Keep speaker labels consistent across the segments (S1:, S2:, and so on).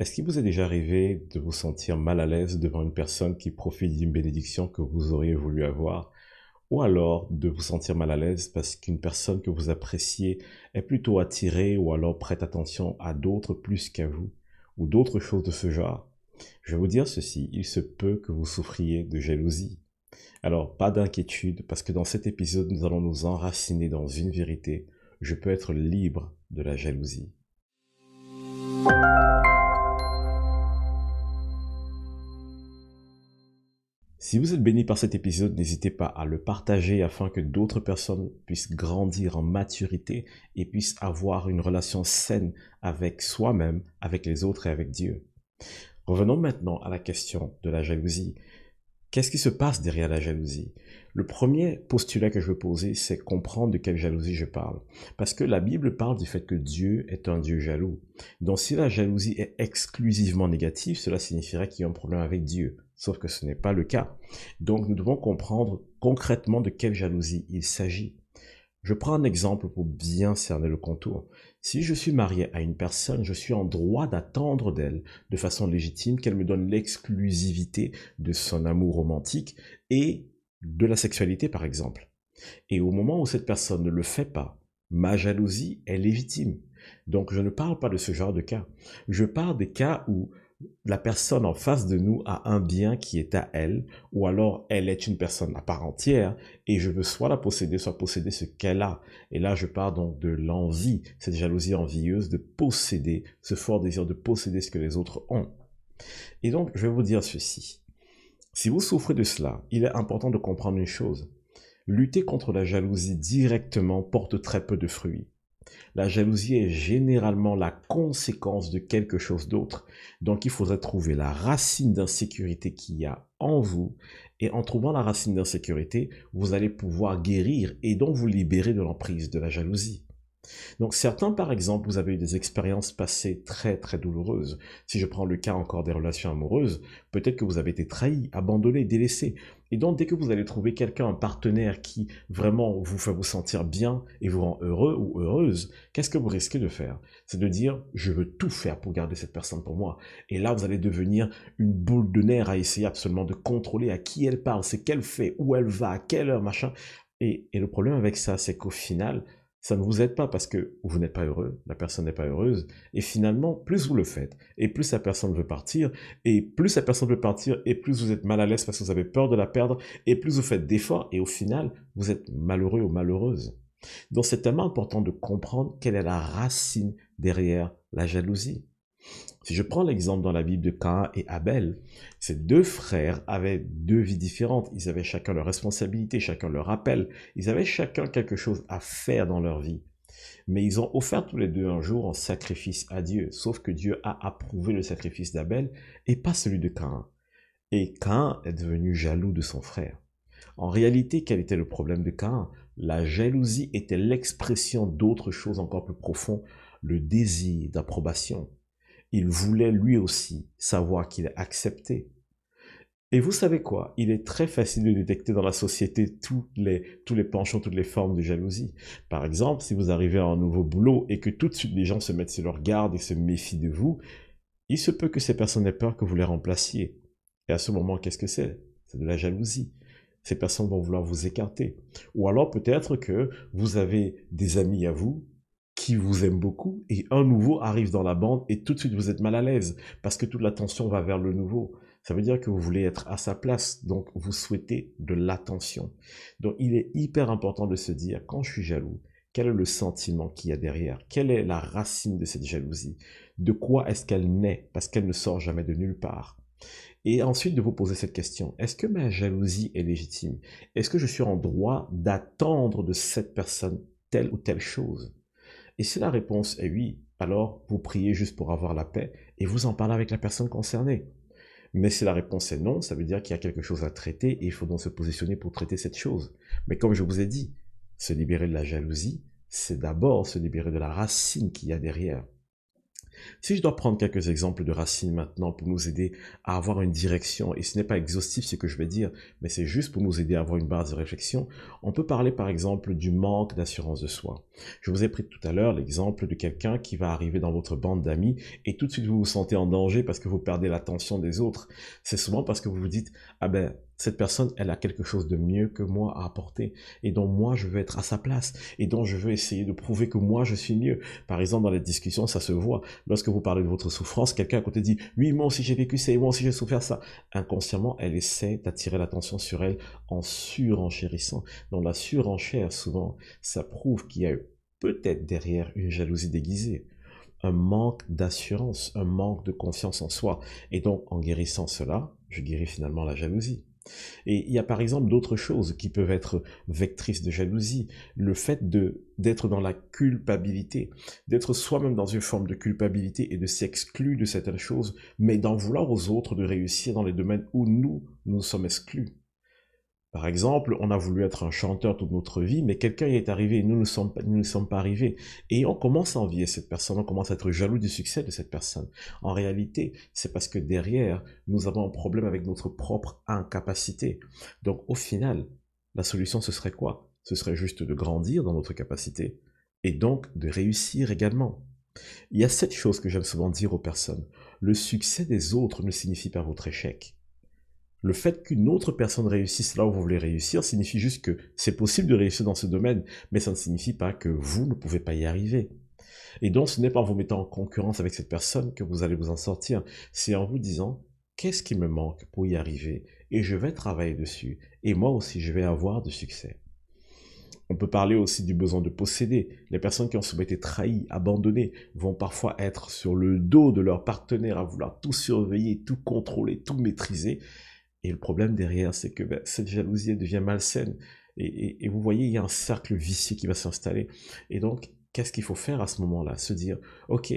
S1: Est-ce qu'il vous est déjà arrivé de vous sentir mal à l'aise devant une personne qui profite d'une bénédiction que vous auriez voulu avoir? Ou alors de vous sentir mal à l'aise parce qu'une personne que vous appréciez est plutôt attirée ou alors prête attention à d'autres plus qu'à vous? Ou d'autres choses de ce genre? Je vais vous dire ceci, il se peut que vous souffriez de jalousie. Alors, pas d'inquiétude parce que dans cet épisode, nous allons nous enraciner dans une vérité. Je peux être libre de la jalousie. Si vous êtes béni par cet épisode, n'hésitez pas à le partager afin que d'autres personnes puissent grandir en maturité et puissent avoir une relation saine avec soi-même, avec les autres et avec Dieu. Revenons maintenant à la question de la jalousie. Qu'est-ce qui se passe derrière la jalousie? Le premier postulat que je veux poser, c'est comprendre de quelle jalousie je parle. Parce que la Bible parle du fait que Dieu est un Dieu jaloux. Donc si la jalousie est exclusivement négative, cela signifierait qu'il y a un problème avec Dieu. Sauf que ce n'est pas le cas. Donc nous devons comprendre concrètement de quelle jalousie il s'agit. Je prends un exemple pour bien cerner le contour. Si je suis marié à une personne, je suis en droit d'attendre d'elle, de façon légitime, qu'elle me donne l'exclusivité de son amour romantique et de la sexualité, par exemple. Et au moment où cette personne ne le fait pas, ma jalousie est légitime. Donc je ne parle pas de ce genre de cas. Je parle des cas où la personne en face de nous a un bien qui est à elle, ou alors elle est une personne à part entière, et je veux soit la posséder, soit posséder ce qu'elle a. Et là, je parle donc de l'envie, cette jalousie envieuse de posséder, ce fort désir de posséder ce que les autres ont. Et donc, je vais vous dire ceci. Si vous souffrez de cela, il est important de comprendre une chose. Lutter contre la jalousie directement porte très peu de fruits. La jalousie est généralement la conséquence de quelque chose d'autre. Donc il faudrait trouver la racine d'insécurité qu'il y a en vous. Et en trouvant la racine d'insécurité, vous allez pouvoir guérir et donc vous libérer de l'emprise de la jalousie. Donc certains, par exemple, vous avez eu des expériences passées très très douloureuses. Si je prends le cas encore des relations amoureuses, peut-être que vous avez été trahi, abandonné, délaissé. Et donc dès que vous allez trouver quelqu'un, un partenaire qui vraiment vous fait vous sentir bien et vous rend heureux ou heureuse, qu'est-ce que vous risquez de faire? C'est de dire je veux tout faire pour garder cette personne pour moi. Et là vous allez devenir une boule de nerfs à essayer absolument de contrôler à qui elle parle, ce qu'elle fait, où elle va, à quelle heure, machin. Et, et le problème avec ça, c'est qu'au final, ça ne vous aide pas parce que vous n'êtes pas heureux, la personne n'est pas heureuse, et finalement, plus vous le faites, et plus la personne veut partir, et plus la personne veut partir, et plus vous êtes mal à l'aise parce que vous avez peur de la perdre, et plus vous faites d'efforts, et au final, vous êtes malheureux ou malheureuse. Donc c'est tellement important de comprendre quelle est la racine derrière la jalousie. Si je prends l'exemple dans la Bible de Cain et Abel, ces deux frères avaient deux vies différentes. Ils avaient chacun leur responsabilité, chacun leur appel. Ils avaient chacun quelque chose à faire dans leur vie. Mais ils ont offert tous les deux un jour un sacrifice à Dieu. Sauf que Dieu a approuvé le sacrifice d'Abel et pas celui de Cain. Et Cain est devenu jaloux de son frère. En réalité, quel était le problème de Cain La jalousie était l'expression d'autre chose encore plus profond, le désir d'approbation il voulait lui aussi savoir qu'il est accepté. Et vous savez quoi? Il est très facile de détecter dans la société tous les, tous les penchants, toutes les formes de jalousie. Par exemple, si vous arrivez à un nouveau boulot et que tout de suite les gens se mettent sur leur garde et se méfient de vous, il se peut que ces personnes aient peur que vous les remplaciez. Et à ce moment, qu'est-ce que c'est? C'est de la jalousie. Ces personnes vont vouloir vous écarter. Ou alors peut-être que vous avez des amis à vous qui vous aime beaucoup et un nouveau arrive dans la bande et tout de suite vous êtes mal à l'aise parce que toute l'attention va vers le nouveau. Ça veut dire que vous voulez être à sa place, donc vous souhaitez de l'attention. Donc il est hyper important de se dire, quand je suis jaloux, quel est le sentiment qu'il y a derrière? Quelle est la racine de cette jalousie? De quoi est-ce qu'elle naît? Parce qu'elle ne sort jamais de nulle part. Et ensuite de vous poser cette question, est-ce que ma jalousie est légitime? Est-ce que je suis en droit d'attendre de cette personne telle ou telle chose? Et si la réponse est oui, alors vous priez juste pour avoir la paix et vous en parlez avec la personne concernée. Mais si la réponse est non, ça veut dire qu'il y a quelque chose à traiter et il faut donc se positionner pour traiter cette chose. Mais comme je vous ai dit, se libérer de la jalousie, c'est d'abord se libérer de la racine qu'il y a derrière. Si je dois prendre quelques exemples de racines maintenant pour nous aider à avoir une direction, et ce n'est pas exhaustif ce que je vais dire, mais c'est juste pour nous aider à avoir une base de réflexion, on peut parler par exemple du manque d'assurance de soi. Je vous ai pris tout à l'heure l'exemple de quelqu'un qui va arriver dans votre bande d'amis et tout de suite vous vous sentez en danger parce que vous perdez l'attention des autres. C'est souvent parce que vous vous dites, ah ben, cette personne, elle a quelque chose de mieux que moi à apporter et dont moi je veux être à sa place et dont je veux essayer de prouver que moi je suis mieux. Par exemple, dans les discussions, ça se voit. Lorsque vous parlez de votre souffrance, quelqu'un à côté dit, oui, moi aussi j'ai vécu ça et moi aussi j'ai souffert ça. Inconsciemment, elle essaie d'attirer l'attention sur elle en surenchérissant. Dans la surenchère, souvent, ça prouve qu'il y a peut-être derrière une jalousie déguisée un manque d'assurance, un manque de confiance en soi. Et donc, en guérissant cela, je guéris finalement la jalousie. Et il y a par exemple d'autres choses qui peuvent être vectrices de jalousie. Le fait de d'être dans la culpabilité, d'être soi-même dans une forme de culpabilité et de s'exclure de certaines choses, mais d'en vouloir aux autres de réussir dans les domaines où nous, nous sommes exclus. Par exemple, on a voulu être un chanteur toute notre vie, mais quelqu'un y est arrivé et nous ne sommes, nous ne sommes pas arrivés. Et on commence à envier cette personne, on commence à être jaloux du succès de cette personne. En réalité, c'est parce que derrière, nous avons un problème avec notre propre incapacité. Donc au final, la solution, ce serait quoi? Ce serait juste de grandir dans notre capacité et donc de réussir également. Il y a cette chose que j'aime souvent dire aux personnes. Le succès des autres ne signifie pas votre échec. Le fait qu'une autre personne réussisse là où vous voulez réussir signifie juste que c'est possible de réussir dans ce domaine, mais ça ne signifie pas que vous ne pouvez pas y arriver. Et donc, ce n'est pas en vous mettant en concurrence avec cette personne que vous allez vous en sortir, c'est en vous disant, qu'est-ce qui me manque pour y arriver Et je vais travailler dessus, et moi aussi, je vais avoir du succès. On peut parler aussi du besoin de posséder. Les personnes qui ont souvent été trahies, abandonnées, vont parfois être sur le dos de leur partenaire à vouloir tout surveiller, tout contrôler, tout maîtriser. Et le problème derrière, c'est que ben, cette jalousie devient malsaine. Et, et, vous voyez, il y a un cercle vicieux qui va s'installer. Et donc, qu'est-ce qu'il faut faire à ce moment-là? Se dire, OK,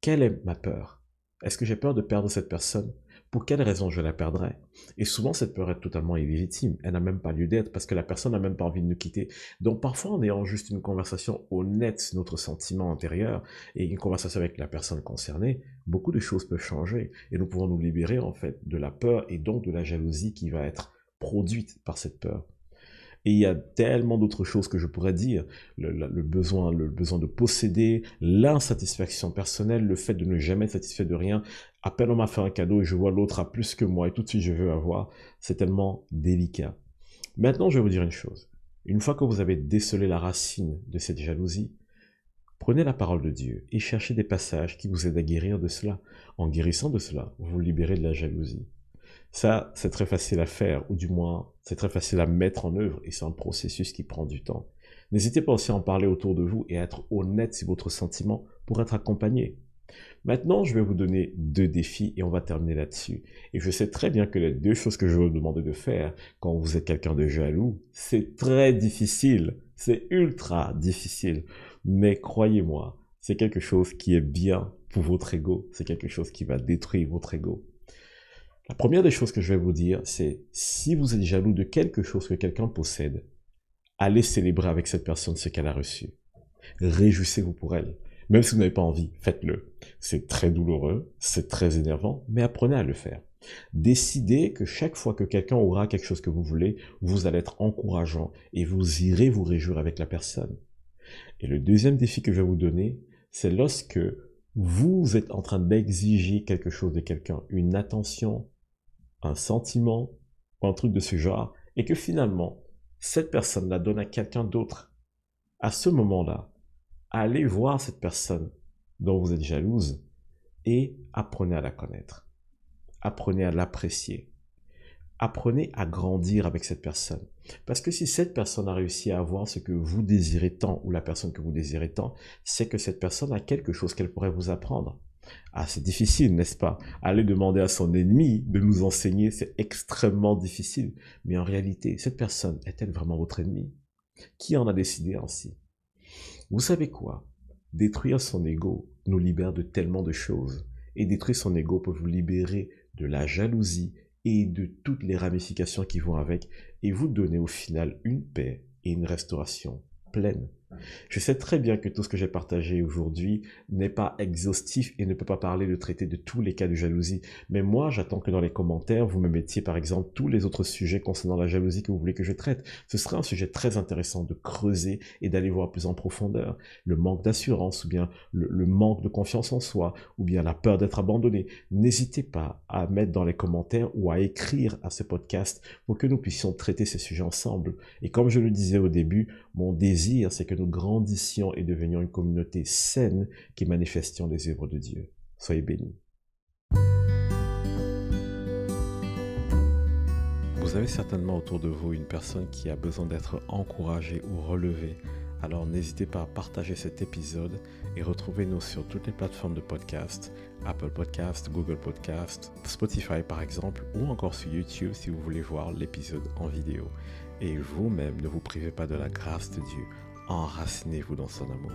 S1: quelle est ma peur? Est-ce que j'ai peur de perdre cette personne? Pour quelle raison je la perdrais? Et souvent, cette peur est totalement illégitime. Elle n'a même pas lieu d'être parce que la personne n'a même pas envie de nous quitter. Donc parfois, en ayant juste une conversation honnête notre sentiment intérieur et une conversation avec la personne concernée, beaucoup de choses peuvent changer et nous pouvons nous libérer en fait de la peur et donc de la jalousie qui va être produite par cette peur. Et il y a tellement d'autres choses que je pourrais dire. Le, besoin, le besoin de posséder, l'insatisfaction personnelle, le fait de ne jamais être satisfait de rien. À peine on m'a fait un cadeau et je vois l'autre a plus que moi et tout de suite je veux avoir. C'est tellement délicat. Maintenant, je vais vous dire une chose. Une fois que vous avez décelé la racine de cette jalousie, prenez la parole de Dieu et cherchez des passages qui vous aident à guérir de cela. En guérissant de cela, vous vous libérez de la jalousie. Ça, c'est très facile à faire, ou du moins, c'est très facile à mettre en œuvre, et c'est un processus qui prend du temps. N'hésitez pas aussi à en parler autour de vous et à être honnête sur votre sentiment pour être accompagné. Maintenant, je vais vous donner deux défis et on va terminer là-dessus. Et je sais très bien que les deux choses que je vais vous demander de faire quand vous êtes quelqu'un de jaloux, c'est très difficile. C'est ultra difficile. Mais croyez-moi, c'est quelque chose qui est bien pour votre ego. C'est quelque chose qui va détruire votre ego. La première des choses que je vais vous dire, c'est si vous êtes jaloux de quelque chose que quelqu'un possède, allez célébrer avec cette personne ce qu'elle a reçu. Réjouissez-vous pour elle. Même si vous n'avez pas envie, faites-le. C'est très douloureux, c'est très énervant, mais apprenez à le faire. Décidez que chaque fois que quelqu'un aura quelque chose que vous voulez, vous allez être encourageant et vous irez vous réjouir avec la personne. Et le deuxième défi que je vais vous donner, c'est lorsque vous êtes en train d'exiger quelque chose de quelqu'un, une attention, un sentiment un truc de ce genre, et que finalement, cette personne la donne à quelqu'un d'autre, à ce moment-là, allez voir cette personne dont vous êtes jalouse et apprenez à la connaître. Apprenez à l'apprécier. Apprenez à grandir avec cette personne. Parce que si cette personne a réussi à avoir ce que vous désirez tant, ou la personne que vous désirez tant, c'est que cette personne a quelque chose qu'elle pourrait vous apprendre. Ah, c'est difficile, n'est-ce pas? Aller demander à son ennemi de nous enseigner, c'est extrêmement difficile. Mais en réalité, cette personne est-elle vraiment votre ennemi Qui en a décidé ainsi? Vous savez quoi? Détruire son ego nous libère de tellement de choses. Et détruire son ego peut vous libérer de la jalousie et de toutes les ramifications qui vont avec et vous donner au final une paix et une restauration pleine Je sais très bien que tout ce que j'ai partagé aujourd'hui n'est pas exhaustif et ne peut pas parler de traiter de tous les cas de jalousie. Mais moi, j'attends que dans les commentaires, vous me mettiez par exemple tous les autres sujets concernant la jalousie que vous voulez que je traite. Ce serait un sujet très intéressant de creuser et d'aller voir plus en profondeur. Le manque d'assurance ou bien le, le, manque de confiance en soi ou bien la peur d'être abandonné. N'hésitez pas à mettre dans les commentaires ou à écrire à ce podcast pour que nous puissions traiter ces sujets ensemble. Et comme je le disais au début, mon désir, c'est que nous grandissions et devenions une communauté saine qui manifestions les œuvres de Dieu. Soyez bénis. Vous avez certainement autour de vous une personne qui a besoin d'être encouragée ou relevée. Alors n'hésitez pas à partager cet épisode et retrouvez-nous sur toutes les plateformes de podcast, Apple Podcast, Google Podcast, Spotify par exemple, ou encore sur YouTube si vous voulez voir l'épisode en vidéo. Et vous-même, ne vous privez pas de la grâce de Dieu enracinez-vous dans son amour.